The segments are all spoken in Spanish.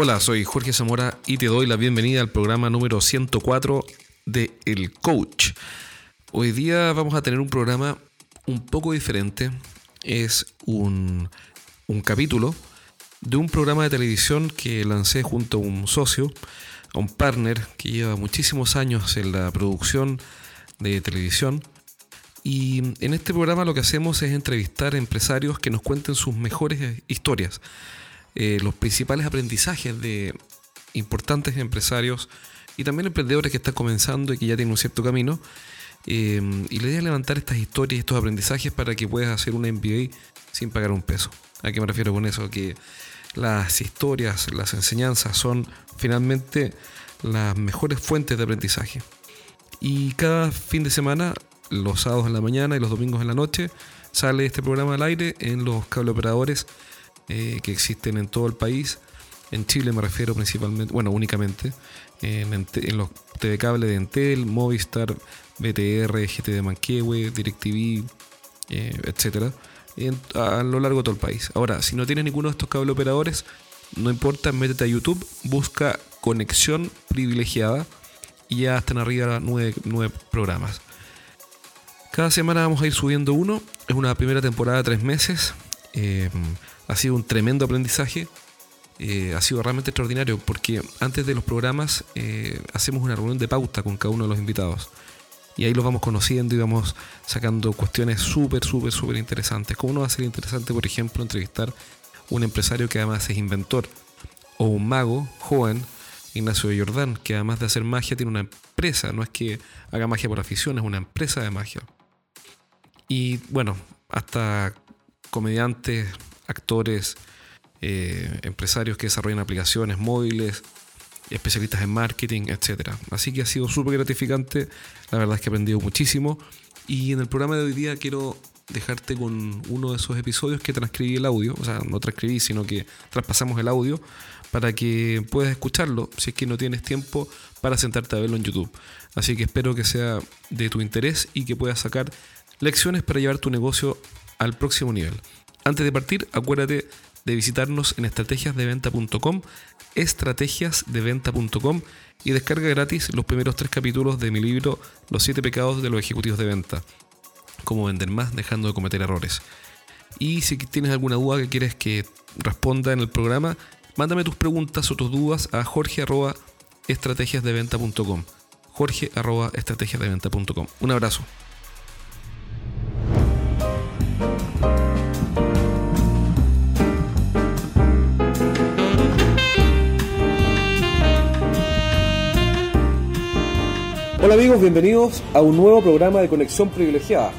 Hola, soy Jorge Zamora y te doy la bienvenida al programa número 104 de El Coach. Hoy día vamos a tener un programa un poco diferente. Es un, un capítulo de un programa de televisión que lancé junto a un socio, a un partner que lleva muchísimos años en la producción de televisión. Y en este programa lo que hacemos es entrevistar empresarios que nos cuenten sus mejores historias, eh, los principales aprendizajes de importantes empresarios y también emprendedores que están comenzando y que ya tienen un cierto camino. Eh, y la idea es levantar estas historias y estos aprendizajes para que puedas hacer un MBA sin pagar un peso. ¿A qué me refiero con eso? Que las historias, las enseñanzas son finalmente las mejores fuentes de aprendizaje. Y cada fin de semana, los sábados en la mañana y los domingos en la noche, sale este programa al aire en los cableoperadores eh, que existen en todo el país. En Chile me refiero principalmente, bueno, únicamente, en, los TV cable de Entel, Movistar, BTR, GT de Manquehue, DirecTV, eh, etcétera a lo largo de todo el país. Ahora, si no tienes ninguno de estos cable operadores, no importa, métete a YouTube, busca conexión privilegiada y ya están arriba nueve, nueve programas. Cada semana vamos a ir subiendo uno. Es una primera temporada de tres meses. Eh, ha sido un tremendo aprendizaje. Eh, ha sido realmente extraordinario porque antes de los programas eh, hacemos una reunión de pauta con cada uno de los invitados. Y ahí los vamos conociendo y vamos sacando cuestiones súper, súper, súper interesantes. ¿Cómo no va a ser interesante, por ejemplo, entrevistar un empresario que además es inventor? O un mago joven, Ignacio de Jordán, que además de hacer magia tiene una empresa. No es que haga magia por afición, es una empresa de magia. Y bueno, hasta comediantes, actores, eh, empresarios que desarrollan aplicaciones móviles, especialistas en marketing, etc. Así que ha sido súper gratificante, la verdad es que he aprendido muchísimo y en el programa de hoy día quiero dejarte con uno de esos episodios que transcribí el audio, o sea, no transcribí, sino que traspasamos el audio para que puedas escucharlo si es que no tienes tiempo para sentarte a verlo en YouTube. Así que espero que sea de tu interés y que puedas sacar lecciones para llevar tu negocio al próximo nivel. Antes de partir, acuérdate de visitarnos en estrategiasdeventa.com, estrategiasdeventa.com y descarga gratis los primeros tres capítulos de mi libro Los siete pecados de los ejecutivos de venta. Cómo vender más dejando de cometer errores. Y si tienes alguna duda que quieres que responda en el programa, mándame tus preguntas o tus dudas a jorge.estrategiasdeventa.com. jorge.estrategiasdeventa.com. Un abrazo. Hola amigos, bienvenidos a un nuevo programa de Conexión Privilegiada.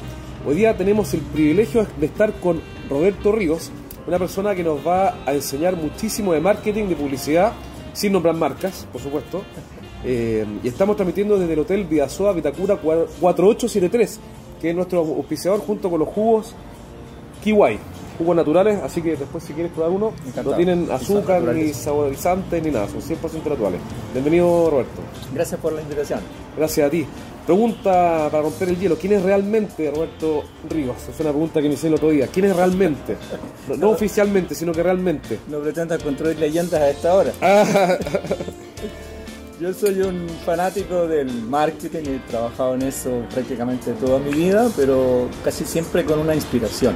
Hoy día tenemos el privilegio de estar con Roberto Ríos, una persona que nos va a enseñar muchísimo de marketing, de publicidad, sin nombrar marcas, por supuesto. Eh, y estamos transmitiendo desde el Hotel Vidasoa Vitacura 4873, que es nuestro auspiciador junto con los jugos Kiwai jugos naturales, así que después si quieres probar uno, no tienen azúcar, ni saborizantes, ni nada, son 100% naturales. Bienvenido Roberto. Gracias por la invitación. Gracias a ti. Pregunta para romper el hielo, ¿quién es realmente Roberto Ríos? Es una pregunta que me hice el otro día. ¿Quién es realmente? No, oficialmente, sino que realmente. No pretendas construir leyendas a esta hora. Yo soy un fanático del marketing y he trabajado en eso prácticamente toda mi vida, pero casi siempre con una inspiración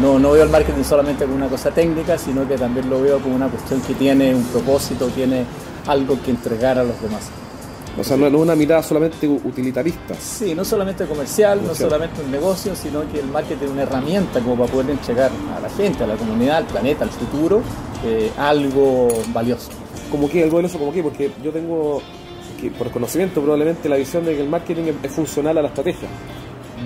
no, no veo el marketing solamente como una cosa técnica, sino que también lo veo como una cuestión que tiene un propósito, tiene algo que entregar a los demás. O sea, no es una mirada solamente utilitarista. Sí, no solamente comercial, no solamente un negocio, sino que el marketing es una herramienta como para poder entregar a la gente, a la comunidad, al planeta, al futuro, eh, algo valioso. ¿Cómo qué? ¿Algo valioso como qué? Porque yo tengo, por conocimiento probablemente, la visión de que el marketing es funcional a la estrategia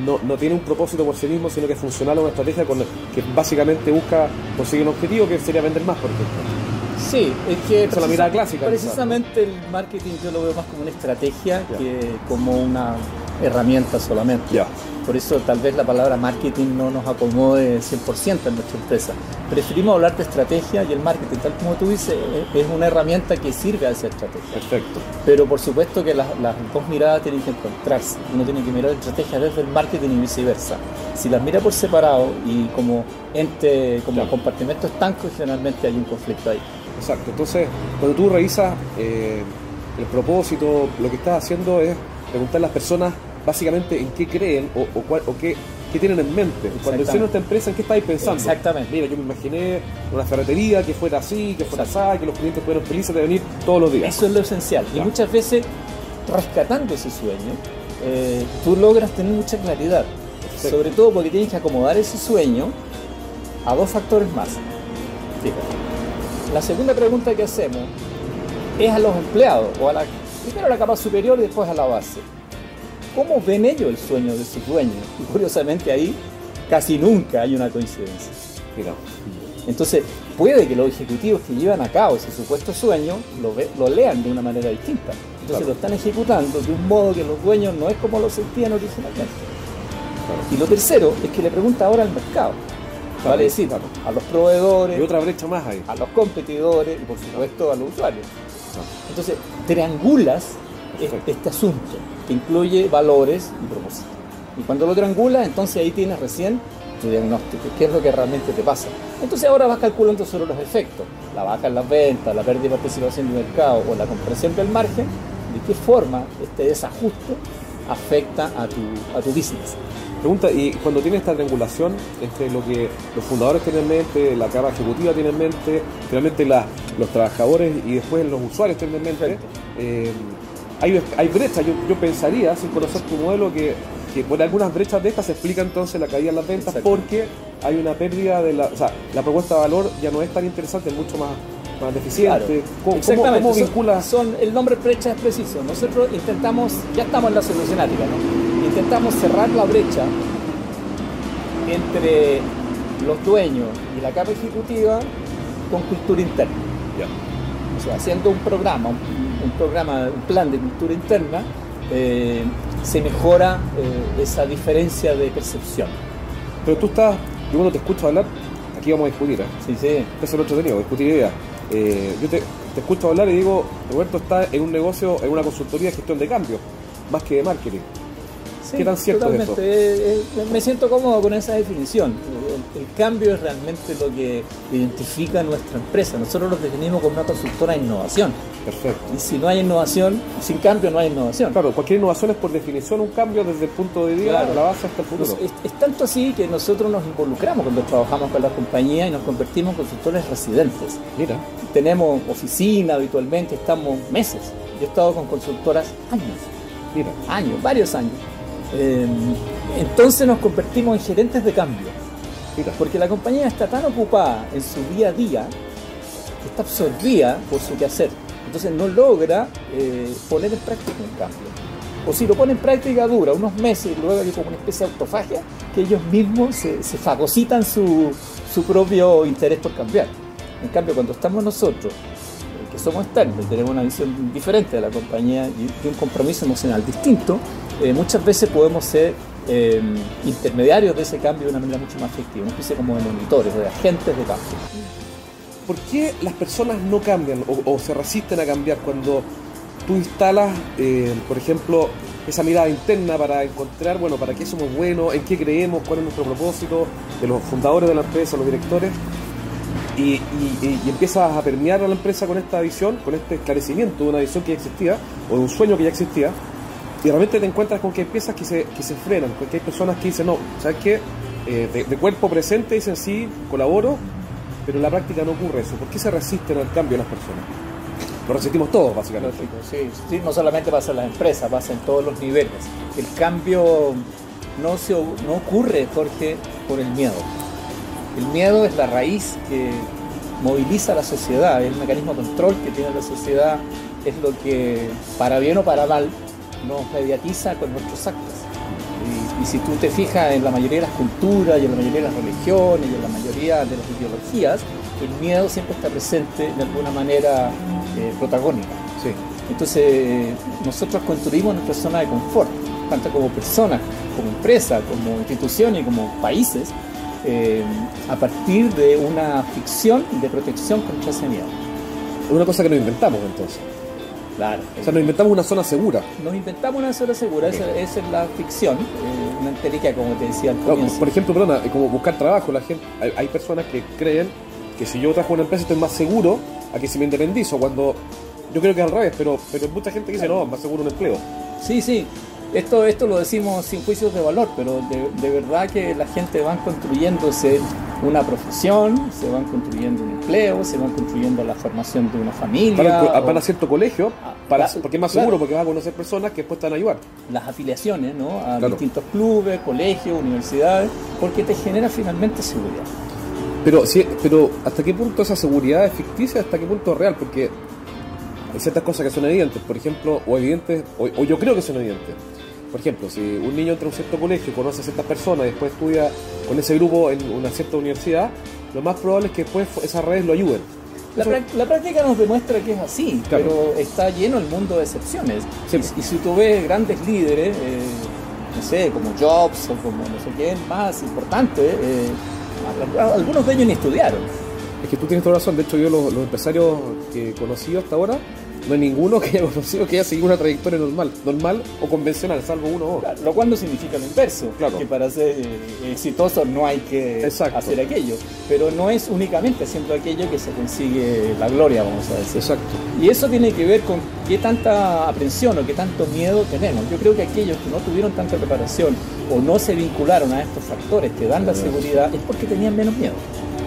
no, no, tiene un propósito por sí mismo, sino que es funcional a una estrategia con, que básicamente busca conseguir un objetivo que sería vender más, por ejemplo. Sí, es que es la mirada clásica. Precisamente el marketing yo lo veo más como una estrategia que como una herramienta solamente. Por eso tal vez la palabra marketing no nos acomode 100% en nuestra empresa. Preferimos hablar de estrategia y el marketing, tal como tú dices, es una herramienta que sirve a esa estrategia. Perfecto. Pero por supuesto que las, dos miradas tienen que encontrarse. Uno tiene que mirar la estrategia desde el marketing y viceversa. Si las mira por separado y como ente, como compartimentos estancos, generalmente hay un conflicto ahí. Exacto. Entonces, cuando tú revisas eh, el propósito, lo que estás haciendo es preguntar a las personas básicamente en qué creen o, o, cuál, o qué, qué, tienen en mente. Cuando hicieron esta empresa, ¿en qué estáis pensando? Exactamente. Mira, yo me imaginé una ferretería que fuera así, que fuera así, que los clientes fueran felices de venir todos los días. Eso es lo esencial. Y muchas veces, rescatando ese sueño, eh, tú logras tener mucha claridad. Sobre todo porque tienes que acomodar ese sueño a dos factores más. La segunda pregunta que hacemos es a los empleados, o a la, primero a la capa superior y después a la base. ¿Cómo ven ellos el sueño de sus dueños? Y curiosamente ahí casi nunca hay una coincidencia. Entonces, puede que los ejecutivos que llevan a cabo ese supuesto sueño lo, ve, lo lean de una manera distinta. Entonces claro. lo están ejecutando de un modo que los dueños no es como lo sentían originalmente. Claro. Y lo tercero es que le pregunta ahora al mercado. Claro, vale decir, a los proveedores, y otra brecha más ahí. a los competidores y por supuesto a los usuarios. Entonces, triangulas Perfecto. este asunto que incluye valores y propósitos. Y cuando lo triangulas, entonces ahí tienes recién tu diagnóstico, qué es lo que realmente te pasa. Entonces ahora vas calculando sobre los efectos, la baja en las ventas, la pérdida de participación del mercado o la compresión del margen, de qué forma este desajuste afecta a tu, a tu business. Pregunta, y cuando tienes esta triangulación entre lo que los fundadores tienen en mente, la capa ejecutiva tiene en mente, finalmente la, los trabajadores y después los usuarios tienen en mente, eh, hay, hay brechas, yo, yo, pensaría, sin conocer tu modelo, que, que, por algunas brechas de estas se explica entonces la caída en las ventas Exacto. porque hay una pérdida de la, o sea, la propuesta de valor ya no es tan interesante, es mucho más, más deficiente. Claro. ¿Cómo, Exactamente. ¿Cómo, vincula? Son, son, el nombre brecha es preciso. Nosotros intentamos, ya estamos en la solucionática, ¿no? Intentamos cerrar la brecha entre los dueños y la capa ejecutiva con cultura interna. Yeah. O sea, haciendo un programa, un, un, programa, un plan de cultura interna, eh, se mejora eh, esa diferencia de percepción. Pero tú estás, yo cuando te escucho hablar, aquí vamos a discutir, ¿eh? Sí, sí. Eso es lo entretenido, discutir ideas. Eh, yo te, te, escucho hablar y digo, Roberto está en un negocio, en una consultoría de gestión de cambio, más que de marketing. Sí, ¿Qué tan cierto totalmente. es? Eh, eh, me siento cómodo con esa definición. El, el, cambio es realmente lo que identifica nuestra empresa. Nosotros nos definimos como una consultora de innovación. Perfecto. Y si no hay innovación, sin cambio no hay innovación. Claro, cualquier innovación es por definición un cambio desde el punto de vista claro. de la base hasta el futuro. Es, es, tanto así que nosotros nos involucramos cuando trabajamos con la compañía y nos convertimos en consultores residentes. Mira. Tenemos oficina habitualmente, estamos meses. Yo he estado con consultoras años. Mira. Años, varios años. Eh, entonces nos convertimos en gerentes de cambio. Porque la compañía está tan ocupada en su día a día que está absorbida por su quehacer. Entonces no logra eh, poner en práctica un cambio. O si lo pone en práctica dura unos meses y luego hay como una especie de autofagia que ellos mismos se, se fagocitan su, su propio interés por cambiar. En cambio, cuando estamos nosotros que somos externos y tenemos una visión diferente de la compañía y un compromiso emocional distinto, eh, muchas veces podemos ser eh, intermediarios de ese cambio de una manera mucho más efectiva, una especie como de monitores, de agentes de cambio. ¿Por qué las personas no cambian o, se resisten a cambiar cuando tú instalas, eh, por ejemplo, esa mirada interna para encontrar, bueno, para qué somos buenos, en qué creemos, cuál es nuestro propósito, de los fundadores de la empresa, los directores, y, y, y, empiezas a permear a la empresa con esta visión, con este esclarecimiento de una visión que ya existía, o de un sueño que ya existía, y realmente te encuentras con que hay piezas que se, que se frenan, hay personas que dicen, no, ¿sabes qué? Eh, de, de, cuerpo presente dicen sí, colaboro, pero en la práctica no ocurre eso. ¿Por qué se resisten al cambio las personas? Lo resistimos todos, básicamente. Sí, sí, no solamente pasa en las empresas, pasa en todos los niveles. El cambio no, se, no ocurre, Jorge, por el miedo. El miedo es la raíz que moviliza a la sociedad, es el mecanismo de control que tiene la sociedad, es lo que, para bien o para mal, nos mediatiza con nuestros actos. Y, y, si tú te fijas en la mayoría de las culturas y en la mayoría de las religiones y en la mayoría de las ideologías, el miedo siempre está presente de alguna manera eh, protagónica. Sí. Entonces, nosotros construimos nuestra zona de confort, tanto como personas, como empresa, como institución y como países, eh, a partir de una ficción de protección contra ese miedo. Es una cosa que nos inventamos entonces. Claro. O sea, nos inventamos una zona segura. Nos inventamos una zona segura, okay. esa, esa, es la ficción, eh, una entelequia como te decía al. No, por ejemplo, perdona, como buscar trabajo, la gente, hay, hay, personas que creen que si yo trabajo en una empresa estoy más seguro a que si me independizo, cuando yo creo que es al revés, pero, pero mucha gente que dice, no, más seguro un empleo. Sí, sí. Esto, esto lo decimos sin juicios de valor, pero de, de verdad que la gente va construyéndose una profesión, se van construyendo un empleo, se van construyendo la formación de una familia. Van a, o van a cierto colegio, para, Ah, porque es más claro. seguro, porque vas a conocer personas que después te van a ayudar. las afiliaciones ¿no? a Claro. distintos clubes, colegios, universidades, porque te genera finalmente seguridad. Pero, sí, pero ¿hasta qué punto esa seguridad es ficticia? ¿Hasta qué punto es real? Porque hay ciertas cosas que son evidentes, por ejemplo, o evidentes, o, o yo creo que son evidentes. Por ejemplo, si un niño entra a un cierto colegio, conoce a ciertas personas y después estudia con ese grupo en una cierta universidad, lo más probable es que después esas redes lo ayuden. La, la práctica nos demuestra que es así, Claro. pero está lleno el mundo de excepciones. Sí. Y, y si tú ves grandes líderes, eh, no sé, como Jobs o como no sé quién más importante, eh, al- algunos de ellos ni estudiaron. Es que tú tienes toda razón. De hecho, yo los, los empresarios que he conocido hasta ahora, no hay ninguno que haya conocido que haya seguido una trayectoria normal, normal o convencional, salvo uno o dos. Claro, Lo cual no significa lo inverso, Claro. que para ser eh, exitoso no hay que Exacto. hacer aquello, pero no es únicamente haciendo aquello que se consigue la gloria, vamos a decir. Exacto. Y eso tiene que ver con qué tanta aprensión o qué tanto miedo tenemos. Yo creo que aquellos que no tuvieron tanta preparación o no se vincularon a estos factores que dan la seguridad es porque tenían menos miedo.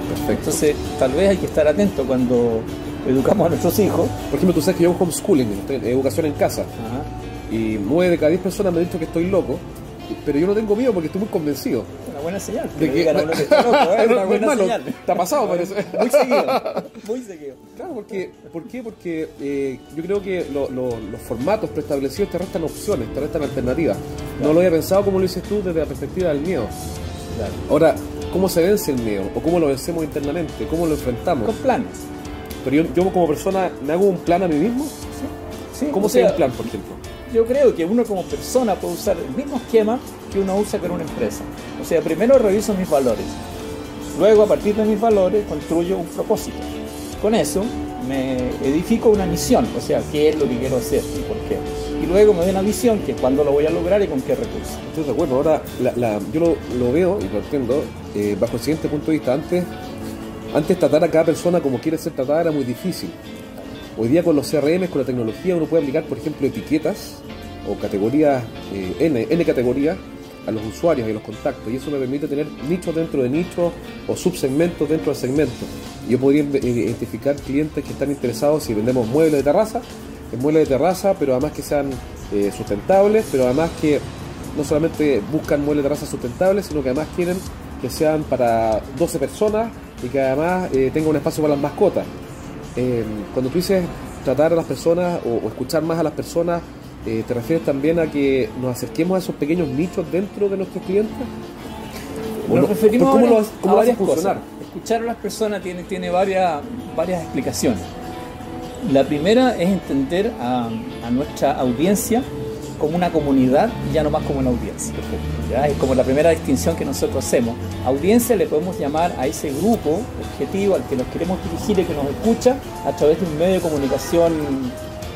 Perfecto. Entonces, tal vez hay que estar atento cuando educamos a nuestros hijos. Por ejemplo, tú sabes que yo hago homeschooling, educación en casa. Ajá. Y nueve de cada diez personas me han dicho que estoy loco, pero yo no tengo miedo porque estoy muy convencido. Una buena señal. Que De que- que está loco, ¿eh? Una buena malo. señal. Te ha pasado, parece. Muy seguido. Muy seguido. Claro, porque, ¿por qué? Porque eh, yo creo que lo- lo- los formatos preestablecidos te restan opciones, te restan alternativas. No lo había pensado como lo dices tú desde la perspectiva del miedo. Claro. Ahora, ¿cómo se vence el miedo? ¿O cómo lo vencemos internamente? ¿Cómo lo enfrentamos? Con planes. Pero yo, yo como persona, ¿me hago un plan a mí mismo? Sí, ¿Cómo sería sea, un plan, por ejemplo? Yo creo que uno como persona puede usar el mismo esquema que uno usa con una empresa. O sea, primero reviso mis valores. Luego, a partir de mis valores, construyo un propósito. Con eso, me edifico una misión. O sea, qué es lo que quiero hacer y por qué. Y luego me doy una visión, que es cuándo lo voy a lograr y con qué recursos. Estoy de acuerdo. Ahora, la- la- yo lo, lo veo y lo entiendo eh, bajo el siguiente punto de vista. Antes, antes tratar a cada persona como quiere ser tratada era muy difícil. Hoy día con los CRM, con la tecnología, uno puede aplicar, por ejemplo, etiquetas o categorías, eh, N, N categorías a los usuarios y a los contactos. Y eso me permite tener nichos dentro de nichos o subsegmentos dentro de segmentos. Yo podría eh, identificar clientes que están interesados si vendemos muebles de terraza, muebles de terraza, pero además que sean eh, sustentables, pero además que no solamente buscan muebles de terraza sustentables, sino que además quieren que sean para 12 personas y que además eh, tenga un espacio para las mascotas. Eh, cuando tú dices tratar a las personas o, o escuchar más a las personas, eh, ¿te refieres también a que nos acerquemos a esos pequeños nichos dentro de nuestros clientes? ¿O Nos no? referimos ¿Cómo lo, cómo a varias cosas. Escuchar a las personas tiene, tiene varias, varias explicaciones. La primera es entender a, a nuestra audiencia como una comunidad y ya no más como una audiencia. Es como la primera distinción que nosotros hacemos. Audiencia le podemos llamar a ese grupo objetivo al que nos queremos dirigir y que nos escucha a través de un medio de comunicación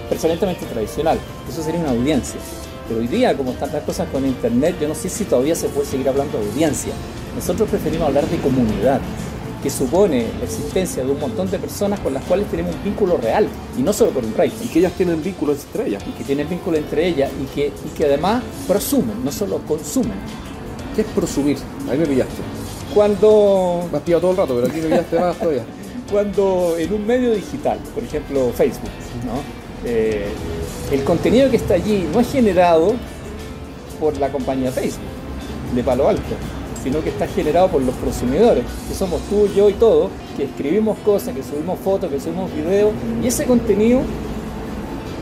personalmente tradicional. Eso sería una audiencia. Pero hoy día, como están las cosas con internet, yo no sé si todavía se puede seguir hablando de audiencia. Nosotros preferimos hablar de comunidad, que supone la existencia de un montón de personas con las cuales tenemos un vínculo real, y no solo por un rating, Y que ellas tienen vínculos entre ellas. y que tienen vínculo entre ellas y que, y que además prosumen, no solo consumen. ¿Qué es prosumir? Ahí me pillaste. Cuando, Me has pillado todo el rato, pero aquí me pillaste más todavía. cuando en un medio digital, por ejemplo Facebook, ¿no? Eh, el contenido que está allí no es generado por la compañía Facebook de Palo Alto, sino que está generado por los consumidores, que somos tú, yo y todos, que escribimos cosas, que subimos fotos, que subimos videos, y ese contenido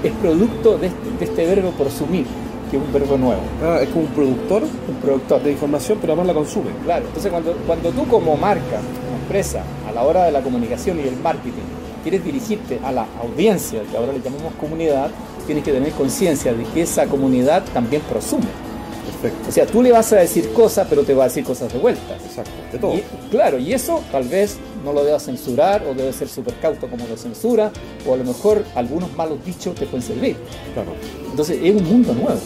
es producto de este, de este verbo prosumir, que es un verbo nuevo, Ah, es como un productor un productor. de información, pero además la consume. Claro, entonces cuando, cuando tú como marca, como empresa, a la hora de la comunicación y el marketing, quieres dirigirte a la audiencia, que ahora le llamamos comunidad, tienes que tener conciencia de que esa comunidad también prosume. Perfecto. O sea, tú le vas a decir cosas, pero te va a decir cosas de vuelta. Exacto. De todo. Y, claro, y eso tal vez no lo debas censurar o debes ser súper cauto como lo censura, o a lo mejor algunos malos dichos te pueden servir. Claro. Entonces es un mundo nuevo.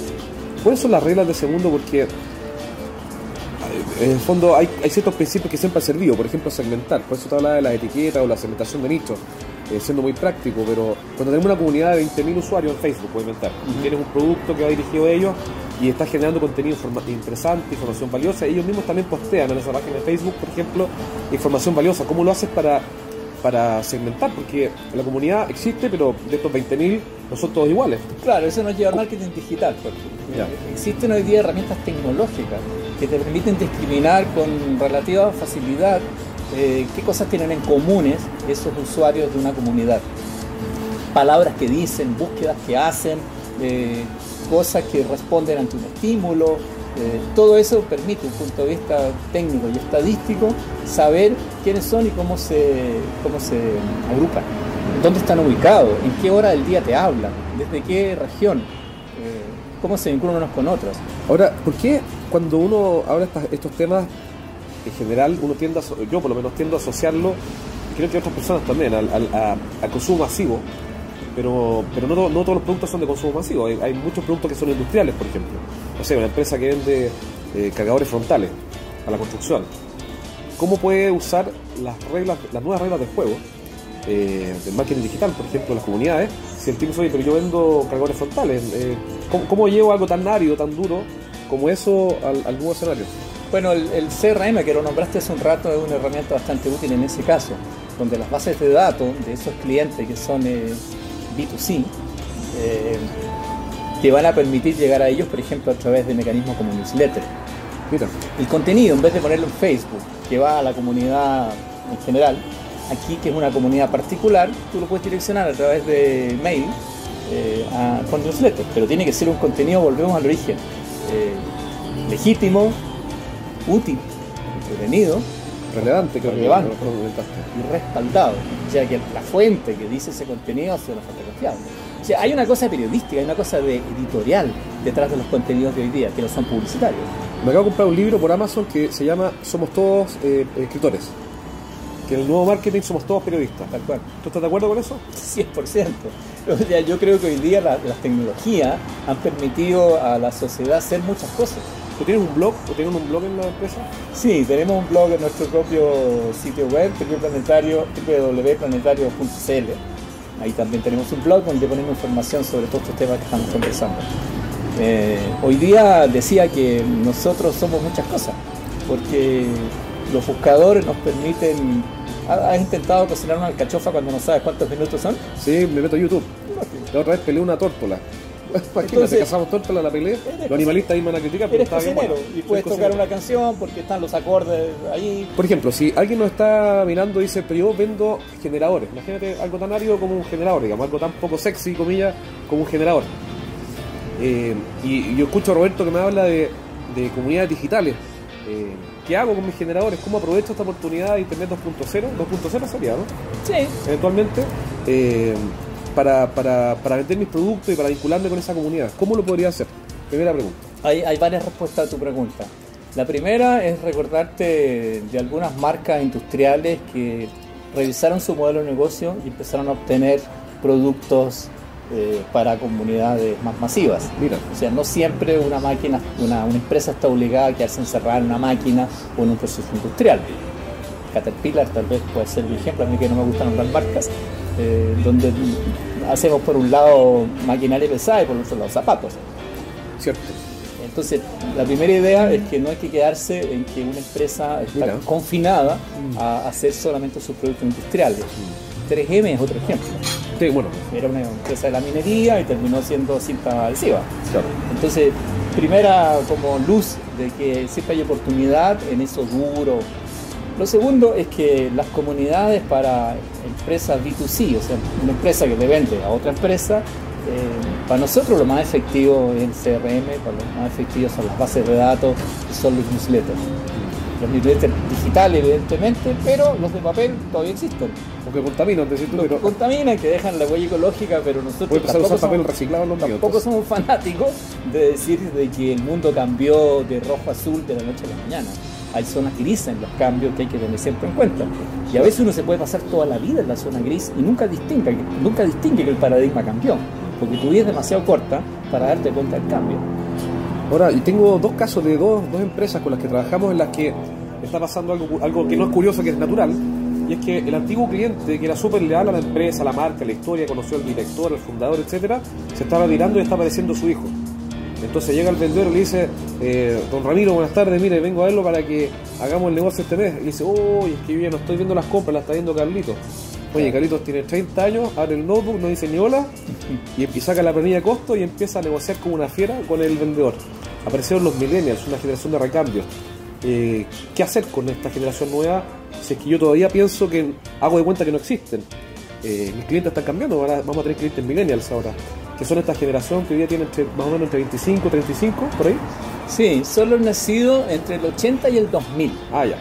¿Cuáles son las reglas de ese mundo? Porque en el fondo hay, hay ciertos principios que siempre han servido, por ejemplo segmentar, por eso te hablaba de la etiqueta o la segmentación de nichos. eh, siendo muy práctico, pero cuando tenemos una comunidad de 20.000 usuarios en Facebook, puedes inventar, tienes un producto que va dirigido a ellos y estás generando contenido interesante, información valiosa, ellos mismos también postean en esa página de Facebook, por ejemplo, información valiosa. ¿Cómo lo haces para, para segmentar? Porque la comunidad existe, pero de estos 20.000 no son todos iguales. Claro, eso nos lleva al marketing digital. Porque existen hoy día herramientas tecnológicas que te permiten discriminar con relativa facilidad eh, qué cosas tienen en comunes esos usuarios de una comunidad. Palabras que dicen, búsquedas que hacen, eh, cosas que responden ante un estímulo. Eh, todo eso permite, un punto de vista técnico y estadístico, saber quiénes son y cómo se, cómo se agrupan, dónde están ubicados, en qué hora del día te hablan, desde qué región, cómo se vinculan unos con otros. Ahora, ¿por qué cuando uno habla estos temas en general uno tiende a, yo por lo menos tiendo a asociarlo, creo que otras personas también, al, consumo masivo, pero, pero no, todos los productos son de consumo masivo, hay, muchos productos que son industriales, por ejemplo. No sé, una empresa que vende eh, cargadores frontales a la construcción. ¿Cómo puede usar las reglas, las nuevas reglas del juego eh, del marketing digital, por ejemplo, las comunidades? Si el tipo dice, pero yo vendo cargadores frontales, eh, ¿cómo, llevo algo tan árido, tan duro como eso al, al nuevo escenario? Bueno, el, CRM que lo nombraste hace un rato es una herramienta bastante útil en ese caso, donde las bases de datos de esos clientes que son B2C eh, te van a permitir llegar a ellos, por ejemplo, a través de mecanismos como newsletter. Mira. El contenido, en vez de ponerlo en Facebook, que va a la comunidad en general, aquí que es una comunidad particular, tú lo puedes direccionar a través de mail eh, con newsletter, pero tiene que ser un contenido, volvemos al origen, legítimo, útil, entretenido, relevante, que relevante y respaldado. O sea, que la fuente que dice ese contenido sea una fuente confiable. O sea, hay una cosa periodística, hay una cosa de editorial detrás de los contenidos de hoy día, que no son publicitarios. Me acabo de comprar un libro por Amazon que se llama Somos todos eh, escritores. Que en el nuevo marketing somos todos periodistas. Tal cual. ¿Tú estás de acuerdo con eso? 100%. O sea, yo creo que hoy día las tecnologías han permitido a la sociedad hacer muchas cosas ¿Tú tienes un blog o tienen un blog en la empresa? Sí, tenemos un blog en nuestro propio sitio web, www.planetario.cl. Ahí también tenemos un blog donde ponemos información sobre todos estos temas que estamos conversando. Eh, hoy día decía que nosotros somos muchas cosas, porque los buscadores nos permiten... ¿Has intentado cocinar una alcachofa cuando no sabes cuántos minutos son? Sí, me meto a YouTube. La otra vez peleé una tórtola. Entonces, cazamos torta la pelea, los animalistas ahí van a criticar, pero está bien Y puedes tocar una canción porque están los acordes ahí. Por ejemplo, si alguien nos está mirando y dice, pero yo vendo generadores, imagínate algo tan árido como un generador, digamos, algo tan poco sexy, comillas, como un generador. Eh, y, yo escucho a Roberto que me habla de, comunidades digitales. Eh, ¿Qué hago con mis generadores? ¿Cómo aprovecho esta oportunidad de Internet 2.0? 2.0 sería, ¿no? Sí. Eventualmente. Eh, para, para, para vender mis productos y para vincularme con esa comunidad? ¿Cómo lo podría hacer? Primera pregunta. Hay, hay varias respuestas a tu pregunta. La primera es recordarte de algunas marcas industriales que revisaron su modelo de negocio y empezaron a obtener productos eh, para comunidades más masivas. Mira. O sea, no siempre una máquina, una, una empresa está obligada a quedarse encerrada en una máquina o en un proceso industrial. Caterpillar tal vez puede ser un ejemplo, a mí que no me gustan nombrar marcas, eh, donde hacemos por un lado maquinaria pesada y por otro lado zapatos. Cierto. Entonces, la primera idea es que no hay que quedarse en que una empresa está confinada mm. a hacer solamente sus productos industriales. 3M es otro ejemplo. Sí, bueno. Era una empresa de la minería y terminó siendo cinta adhesiva. Entonces, primera como luz de que siempre hay oportunidad en eso duro, lo segundo es que las comunidades para empresas B2C, o sea, una empresa que le vende a otra empresa, eh, para nosotros lo más efectivo es el CRM, para lo más efectivo son las bases de datos y son los newsletters. Los newsletters digitales, evidentemente, pero los de papel todavía existen. Porque contaminan, decir tú, pero... Contaminan, que dejan la huella ecológica, pero nosotros tampoco, somos, reciclado los tampoco somos fanáticos de decir de que el mundo cambió de rojo a azul de la noche a la mañana hay zonas grises en los cambios que hay que tener siempre en cuenta. Y a veces uno se puede pasar toda la vida en la zona gris y nunca distingue, nunca distingue que el paradigma cambió, porque tu vida es demasiado corta para darte cuenta del cambio. Ahora, y tengo dos casos de dos, dos empresas con las que trabajamos en las que está pasando algo, algo que no es curioso, que es natural, y es que el antiguo cliente, que era súper leal a la empresa, a la marca, a la historia, conoció al director, al fundador, etcétera, se estaba retirando y está apareciendo su hijo. Entonces llega el vendedor y le dice, eh, don Ramiro, buenas tardes, mire, vengo a verlo para que hagamos el negocio este mes. Y dice, uy, es que bien, no estoy viendo las compras, las está viendo Carlitos. Oye, Carlitos tiene 30 años, abre el notebook, no dice ni hola, y, y saca la planilla de costo y empieza a negociar como una fiera con el vendedor. Aparecieron los millennials, una generación de recambios. Eh, ¿Qué hacer con esta generación nueva si es que yo todavía pienso que hago de cuenta que no existen? Eh, mis clientes están cambiando, ahora vamos a tener clientes millennials ahora, que son esta generación que hoy día tiene entre, más o menos entre 25 y 35, por ahí. Sí, solo nacido entre el 80 y el 2000. Ah, ya,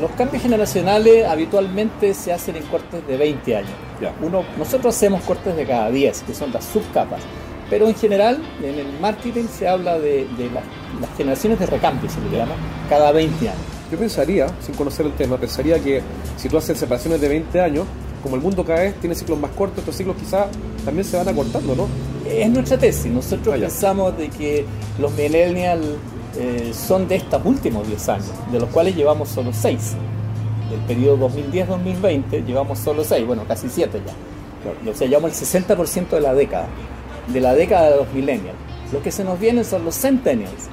los cambios generacionales habitualmente se hacen en cortes de 20 años. Ya. Uno, nosotros hacemos cortes de cada 10, que son las subcapas. Pero en general, en el marketing se habla de, de las, las generaciones de recambio, se le llama, cada 20 años. Yo pensaría, sin conocer el tema, pensaría que si tú haces separaciones de 20 años, como el mundo cada vez tiene ciclos más cortos, estos ciclos quizás también se van acortando, ¿no? Es nuestra tesis. Nosotros Ah, pensamos de que los millennials eh, son de estos últimos 10 años, de los cuales llevamos solo 6. Del periodo 2010-2020 llevamos solo 6, bueno, casi 7 ya. O sea, llevamos el 60% de la década, de la década de los millennials. Los que se nos vienen son los centennials,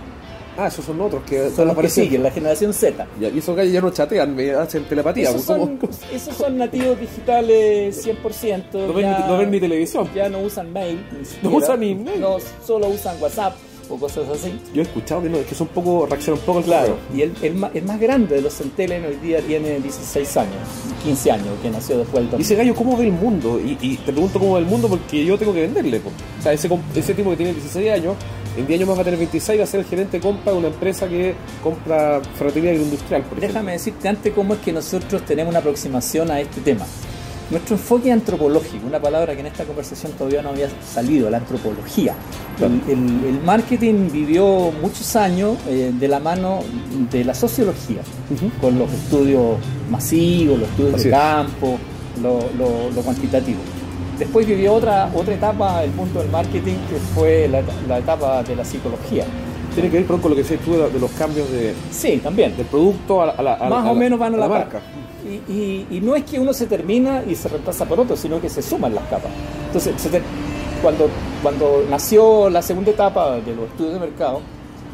Ah, esos son otros que son los que siguen, la generación Z. Ya, y esos gallos ya no chatean, me hacen telepatía. Esos ¿cómo- son, esos son nativos digitales 100%. No ven ya- ni- no ven ni televisión. Ya no usan mail. ni No usan ni mail. No, solo usan WhatsApp o cosas así. Yo he escuchado que no, es que son poco, reaccionan poco al Claro, y el, el el más grande de los centennials hoy día tiene 16 años, 15 años, que nació después del Y 2000. ese gallo, ¿cómo ve el mundo? Y, y te pregunto cómo ve el mundo porque yo tengo que venderle. po. O sea, ese, ese tipo que tiene 16 años, en 10 años más va a tener 26 y va a ser el gerente de compra de una empresa que compra ferretería agroindustrial, por ejemplo. Déjame decirte antes cómo es que nosotros tenemos una aproximación a este tema. Nuestro enfoque antropológico, una palabra que en esta conversación todavía no había salido, la antropología. El, el- el marketing vivió muchos años eh, de la mano de la sociología, con los estudios masivos, los estudios Así de es. campo, lo, lo- lo cuantitativo. Después vivió otra, otra etapa el mundo del marketing que fue la, la etapa de la psicología. Tiene que ver con lo que decías tú de, los cambios de, Sí, también. del producto a la, a la- a la- Más o menos van a la, marca. Y, y- y no es que uno se termina y se reemplaza por otro, sino que se suman las capas. Entonces, se te- cuando, cuando nació la segunda etapa de los estudios de mercado,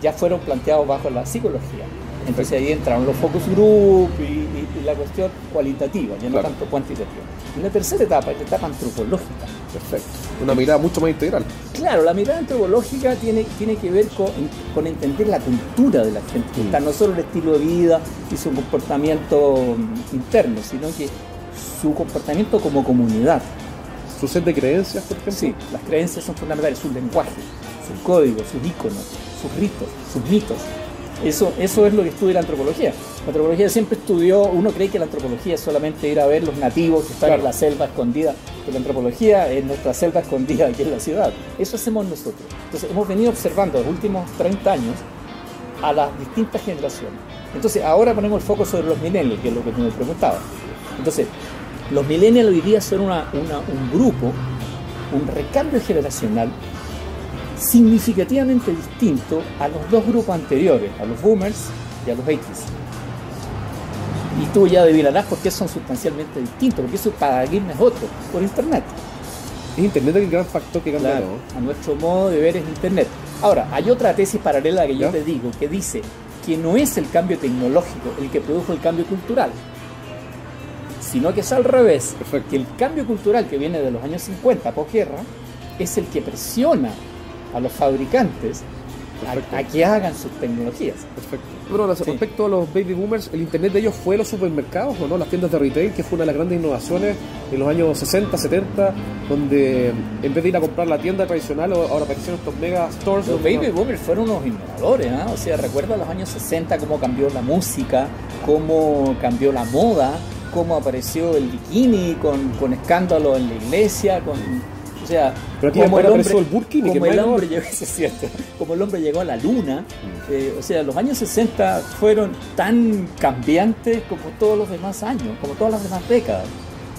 ya fueron planteados bajo la psicología. Entonces ahí entraron los focus group y la cuestión cualitativa, ya no Claro. tanto cuantitativa. Y la tercera etapa es la etapa antropológica. Perfecto. Una mirada mucho más integral. Claro, la mirada antropológica tiene, tiene que ver con, con entender la cultura de la gente Mm. no solo el estilo de vida y su comportamiento mm, interno, sino que su comportamiento como comunidad. Su set de creencias, por ejemplo. Sí, las creencias son fundamentales, sus lenguajes, sus códigos, sus íconos, sus ritos, sus mitos. Eso, eso es lo que estudia la antropología. La antropología siempre estudió, uno cree que la antropología es solamente ir a ver los nativos que están Claro. en la selva escondida, pero la antropología es nuestra selva escondida aquí en la ciudad. Eso hacemos nosotros. Entonces hemos venido observando los últimos 30 años a las distintas generaciones. Entonces ahora ponemos el foco sobre los millennials, que es lo que tú me preguntabas. Entonces, los millennials hoy día son una- una- un grupo, un recambio generacional significativamente distinto a los dos grupos anteriores, a los boomers y a los 80s. Y tú ya adivinarás por qué son sustancialmente distintos, porque su paradigma es otro, por Internet. Es Internet el gran factor que cambia Claro, a nuestro modo de ver es Internet. Ahora, hay otra tesis paralela que yo te digo, que dice que no es el cambio tecnológico el que produjo el cambio cultural, sino que es al revés, Perfecto. que el cambio cultural que viene de los años 50, posguerra, es el que presiona a los fabricantes a, a que hagan sus tecnologías. Perfecto. Sí. respecto a los baby boomers, ¿el internet de ellos fue los supermercados o no? Las tiendas de retail, que fue una de las grandes innovaciones en los años 60, 70, donde en vez de ir a comprar la tienda tradicional, ahora aparecieron estos mega stores. Los baby boomers fueron unos innovadores, ¿ah? o sea, recuerda los años 60 cómo cambió la música, cómo cambió la moda, cómo apareció el bikini con, con escándalo en la iglesia, con, o sea, Pero el burkini, como el hombre llegó, cierto, como el hombre llegó a la luna, eh, o sea, los años 60 fueron tan cambiantes como todos los demás años, como todas las demás décadas,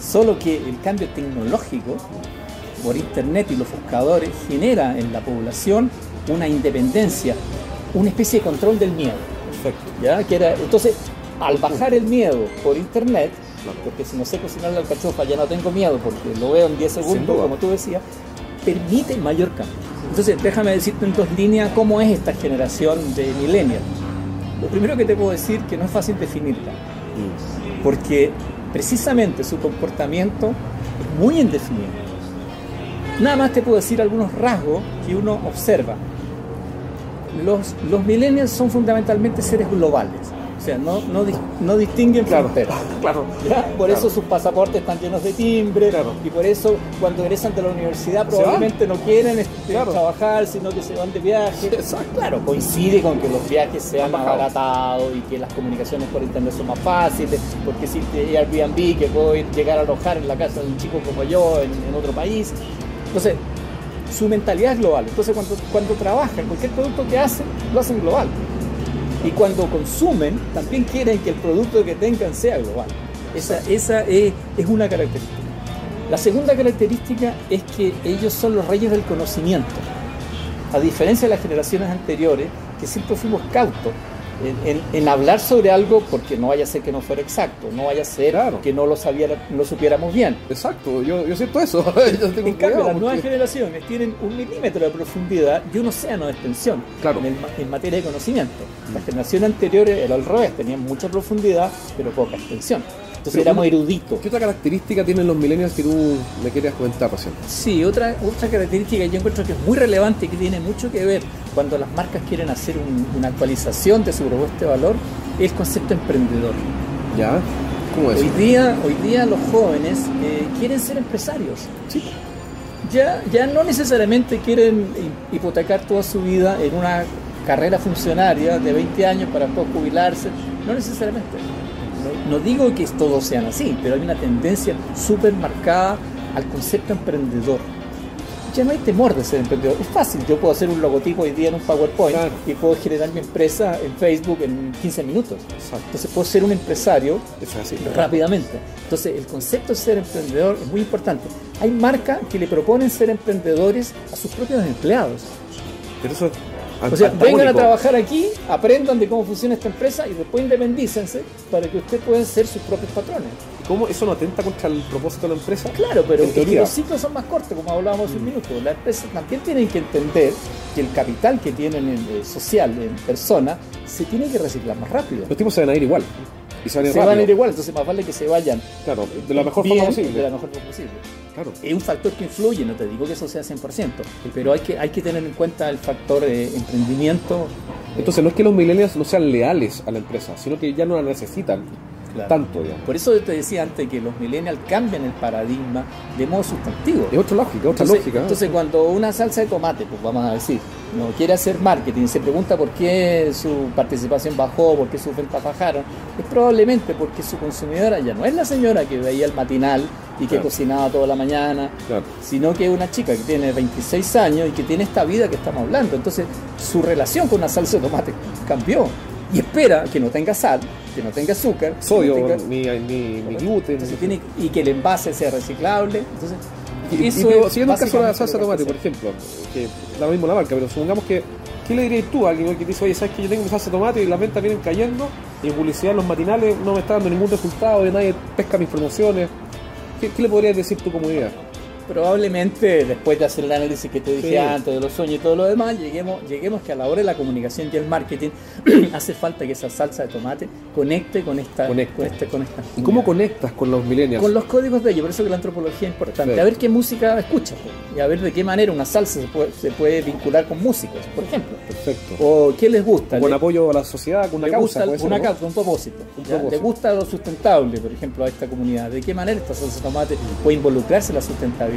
solo que el cambio tecnológico por internet y los buscadores genera en la población una independencia, una especie de control del miedo. Perfecto. ¿ya? Que era, entonces, al bajar el miedo por internet, porque si no sé cocinar la alcachofa ya no tengo miedo porque lo veo en 10 segundos, como tú decías, permite mayor cambio. Entonces, déjame decirte en dos líneas cómo es esta generación de millennials. Lo primero que te puedo decir que no es fácil definirla, mm. porque precisamente su comportamiento es muy indefinido. Nada más te puedo decir algunos rasgos que uno observa. Los, los millennials son fundamentalmente seres globales. O sea, no, no, no distinguen claro, Claro, Por eso sus pasaportes están llenos de timbre y por eso cuando egresan de la universidad probablemente no quieren este, trabajar, sino que se van de viaje. Claro, coincide con que los viajes se han abaratado y que las comunicaciones por internet son más fáciles, porque existe Airbnb que puedo llegar a alojar en la casa de un chico como yo en, en otro país. Entonces, su mentalidad es global. Entonces, cuando, cuando trabajan, cualquier producto que hacen, lo hacen global. Y cuando consumen, también quieren que el producto que tengan sea global. Esa, es, es una característica. La segunda característica es que ellos son los reyes del conocimiento. A diferencia de las generaciones anteriores, que siempre fuimos cautos en, hablar sobre algo porque no vaya a ser que no fuera exacto, no vaya a ser que no lo, sabiera, no supiéramos bien. Exacto, yo, yo siento eso. en cambio, las nuevas generaciones tienen un milímetro de profundidad y un océano de extensión claro. en, materia de conocimiento. Las generaciones anteriores era al revés, tenían mucha profundidad pero poca extensión. Entonces éramos eruditos. ¿Qué otra característica tienen los millennials que tú me querías comentar recién? Sí, otra, otra característica que yo encuentro que es muy relevante y que tiene mucho que ver cuando las marcas quieren hacer una actualización de su propuesta de valor es el concepto emprendedor. ¿Ya? ¿Cómo es? Hoy día, hoy día los jóvenes eh, quieren ser empresarios. Sí. Ya, ya no necesariamente quieren hipotecar toda su vida en una carrera funcionaria de 20 años para después jubilarse. No necesariamente no, digo que todos sean así, pero hay una tendencia súper marcada al concepto emprendedor. Ya no hay temor de ser emprendedor. Es fácil, yo puedo hacer un logotipo hoy día en un PowerPoint y puedo generar mi empresa en Facebook en 15 minutos. Entonces puedo ser un empresario rápidamente. Entonces el concepto de ser emprendedor es muy importante. Hay marcas que le proponen ser emprendedores a sus propios empleados. Pero eso o sea, vengan a trabajar aquí, aprendan de cómo funciona esta empresa y después independícense para que ustedes puedan ser sus propios patrones. ¿Cómo eso no atenta contra el propósito de la empresa? Claro, pero los ciclos son más cortos, como hablábamos hace un minuto. Las empresas también tienen que entender que el capital que tienen en, eh, social, en persona, se tiene que reciclar más rápido. Los tipos se van a ir igual. Y se van a ir, igual, entonces más vale que se vayan. Claro, de la mejor forma posible. De la mejor forma posible. Es un factor que influye, no te digo que eso sea 100%, pero hay que, hay que tener en cuenta el factor de emprendimiento. Entonces no es que los millennials no sean leales a la empresa, sino que ya no la necesitan tanto. Por eso te decía antes que los millennials cambian el paradigma de modo sustantivo. Es otra lógica, otra lógica. Entonces cuando una salsa de tomate, pues vamos a decir, no quiere hacer marketing, se pregunta por qué su participación bajó, por qué sus ventas bajaron, es probablemente porque su consumidora ya no es la señora que veía el matinal y que cocinaba toda la mañana, sino que es una chica que tiene 26 años y que tiene esta vida que estamos hablando. Entonces su relación con una salsa de tomate cambió y espera que no tenga sal, que no tenga azúcar, sodio, ni, ni, gluten. y que el envase sea reciclable. Entonces, y, eso siguiendo el caso de la salsa de tomate, por ejemplo, que da lo mismo la marca, pero supongamos que, ¿qué le dirías tú a alguien que dice, oye, sabes que yo tengo salsa de tomate y las ventas vienen cayendo y en publicidad los matinales no me está dando ningún resultado, y nadie pesca mis promociones? ¿Qué, qué le podrías decir tú como idea? Probablemente después de hacer el análisis que te dije antes de los sueños y todo lo demás, lleguemos, lleguemos que a la hora de la comunicación y el marketing hace falta que esa salsa de tomate conecte con esta, Con este, con esta ¿Y cómo conectas con los millennials? Con los códigos de ellos, por eso que la antropología es importante. A ver qué música escuchas y a ver de qué manera una salsa se puede, vincular con músicos, por ejemplo. Perfecto. O qué les gusta. Con apoyo a la sociedad, con una causa. una causa, un propósito. ¿Le gusta lo sustentable, por ejemplo, a esta comunidad? ¿De qué manera esta salsa de tomate puede involucrarse en la sustentabilidad?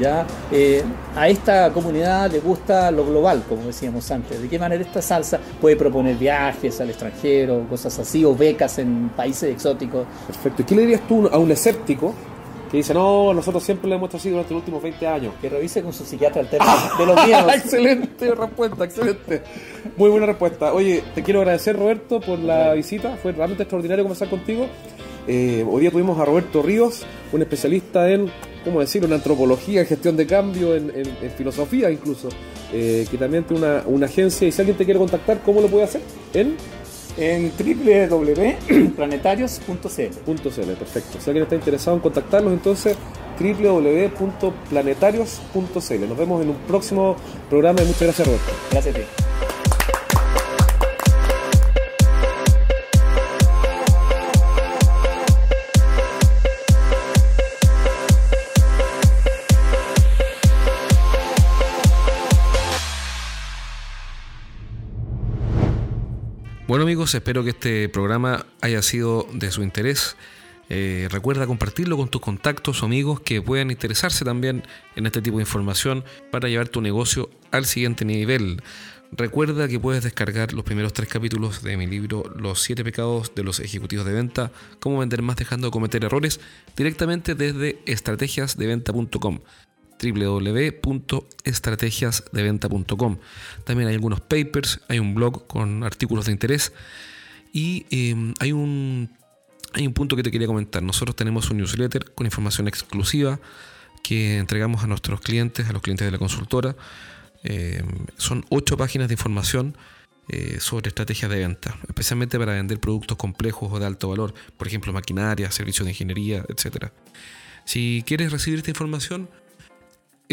¿Ya? Eh, a esta comunidad le gusta lo global, como decíamos antes. ¿De qué manera esta salsa puede proponer viajes al extranjero, cosas así, o becas en países exóticos? Perfecto. ¿Y qué le dirías tú a un escéptico que dice, no, nosotros siempre lo hemos hecho así durante los últimos 20 años? Que revise con su psiquiatra el tema de los miedos. excelente respuesta, excelente. Muy buena respuesta. Oye, te quiero agradecer, Roberto, por la visita. Fue realmente extraordinario conversar contigo. Eh, hoy día tuvimos a Roberto Ríos, un especialista en ¿cómo decirlo?, en antropología, en gestión de cambio, en, filosofía incluso, eh, que también tiene una, agencia y si alguien te quiere contactar, ¿cómo lo puede hacer? En En www.planetarios.cl. perfecto. Si alguien está interesado en contactarlos, entonces www.planetarios.cl. Nos vemos en un próximo programa y muchas gracias, Roberto. Gracias a ti. Bueno amigos, espero que este programa haya sido de su interés. Eh, recuerda compartirlo con tus contactos o amigos que puedan interesarse también en este tipo de información para llevar tu negocio al siguiente nivel. Recuerda que puedes descargar los primeros tres capítulos de mi libro Los siete pecados de los ejecutivos de venta, cómo vender más dejando de cometer errores, directamente desde estrategiasdeventa.com www.estrategiasdeventa.com. También hay algunos papers, hay un blog con artículos de interés y em, hay, un, hay un punto que te quería comentar. Nosotros tenemos un newsletter con información exclusiva que entregamos a nuestros clientes, a los clientes de la consultora. Em, son ocho páginas de información eh, sobre estrategias de venta, especialmente para vender productos complejos o de alto valor, por ejemplo, maquinaria, servicios de ingeniería, etc. Si quieres recibir esta información,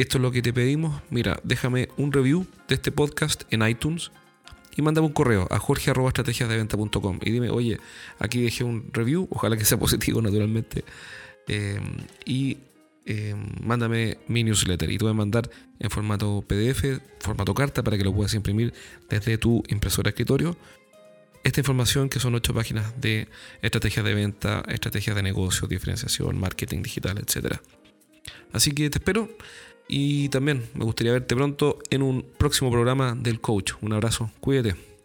esto es lo que te pedimos. Mira, déjame un review de este podcast en iTunes y mándame un correo a jorge.estrategiasdeventa.com y dime, oye, aquí dejé un review, ojalá que sea positivo naturalmente, eh, y eh, mándame mi newsletter y te voy a mandar en formato PDF, formato carta, para que lo puedas imprimir desde tu impresora escritorio. Esta información que son ocho páginas de estrategias de venta, estrategias de negocio, diferenciación, marketing digital, etc. Así que te espero y también me gustaría verte pronto en un próximo programa del coach. Un abrazo, cuídate.